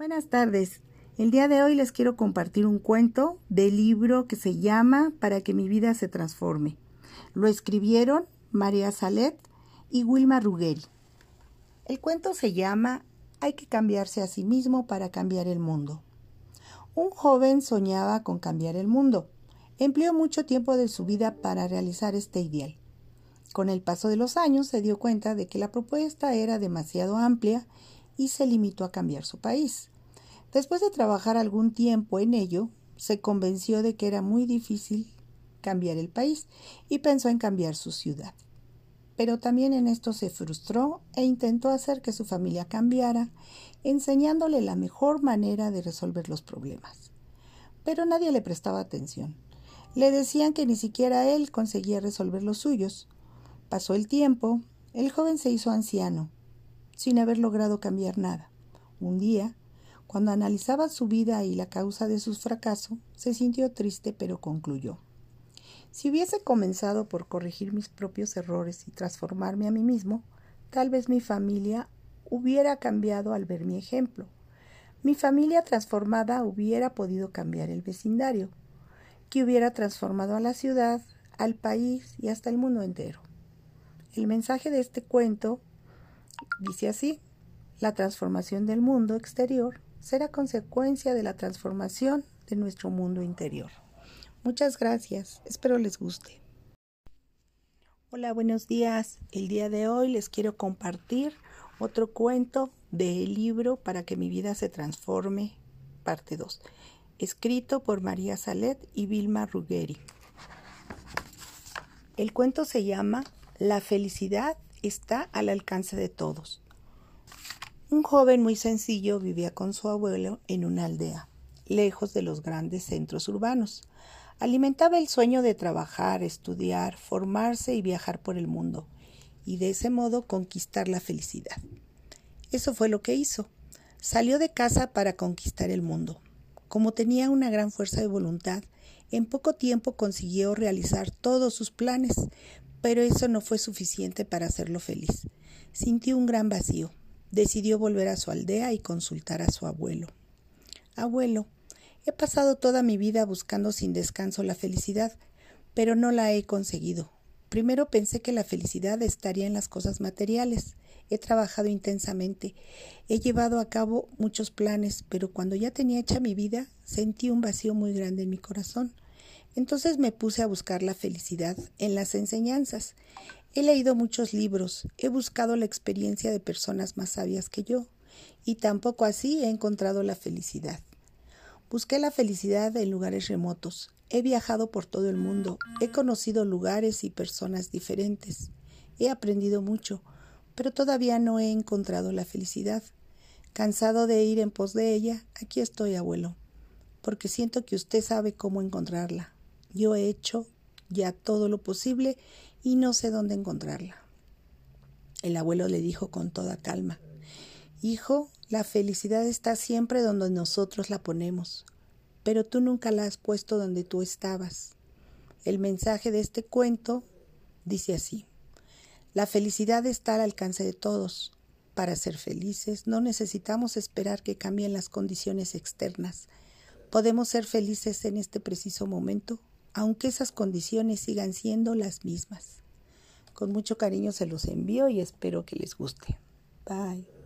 Buenas tardes. El día de hoy les quiero compartir un cuento del libro que se llama Para que mi vida se transforme. Lo escribieron María Salet y Wilma Ruggeri. El cuento se llama Hay que cambiarse a sí mismo para cambiar el mundo. Un joven soñaba con cambiar el mundo. Empleó mucho tiempo de su vida para realizar este ideal. Con el paso de los años se dio cuenta de que la propuesta era demasiado amplia y se limitó a cambiar su país. Después de trabajar algún tiempo en ello, se convenció de que era muy difícil cambiar el país y pensó en cambiar su ciudad. Pero también en esto se frustró e intentó hacer que su familia cambiara, enseñándole la mejor manera de resolver los problemas. Pero nadie le prestaba atención. Le decían que ni siquiera él conseguía resolver los suyos. Pasó el tiempo, el joven se hizo anciano sin haber logrado cambiar nada. Un día, cuando analizaba su vida y la causa de sus fracasos, se sintió triste pero concluyó. Si hubiese comenzado por corregir mis propios errores y transformarme a mí mismo, tal vez mi familia hubiera cambiado al ver mi ejemplo. Mi familia transformada hubiera podido cambiar el vecindario, que hubiera transformado a la ciudad, al país y hasta el mundo entero. El mensaje de este cuento Dice así, la transformación del mundo exterior será consecuencia de la transformación de nuestro mundo interior. Muchas gracias, espero les guste. Hola, buenos días. El día de hoy les quiero compartir otro cuento del libro Para que mi vida se transforme, parte 2, escrito por María Salet y Vilma Ruggeri. El cuento se llama La felicidad está al alcance de todos. Un joven muy sencillo vivía con su abuelo en una aldea, lejos de los grandes centros urbanos. Alimentaba el sueño de trabajar, estudiar, formarse y viajar por el mundo, y de ese modo conquistar la felicidad. Eso fue lo que hizo. Salió de casa para conquistar el mundo. Como tenía una gran fuerza de voluntad, en poco tiempo consiguió realizar todos sus planes, pero eso no fue suficiente para hacerlo feliz. Sintió un gran vacío. Decidió volver a su aldea y consultar a su abuelo. Abuelo, he pasado toda mi vida buscando sin descanso la felicidad, pero no la he conseguido. Primero pensé que la felicidad estaría en las cosas materiales. He trabajado intensamente, he llevado a cabo muchos planes, pero cuando ya tenía hecha mi vida, sentí un vacío muy grande en mi corazón. Entonces me puse a buscar la felicidad en las enseñanzas. He leído muchos libros, he buscado la experiencia de personas más sabias que yo, y tampoco así he encontrado la felicidad. Busqué la felicidad en lugares remotos, he viajado por todo el mundo, he conocido lugares y personas diferentes, he aprendido mucho, pero todavía no he encontrado la felicidad. Cansado de ir en pos de ella, aquí estoy, abuelo, porque siento que usted sabe cómo encontrarla. Yo he hecho ya todo lo posible y no sé dónde encontrarla. El abuelo le dijo con toda calma, Hijo, la felicidad está siempre donde nosotros la ponemos, pero tú nunca la has puesto donde tú estabas. El mensaje de este cuento dice así, la felicidad está al alcance de todos. Para ser felices no necesitamos esperar que cambien las condiciones externas. Podemos ser felices en este preciso momento aunque esas condiciones sigan siendo las mismas. Con mucho cariño se los envío y espero que les guste. Bye.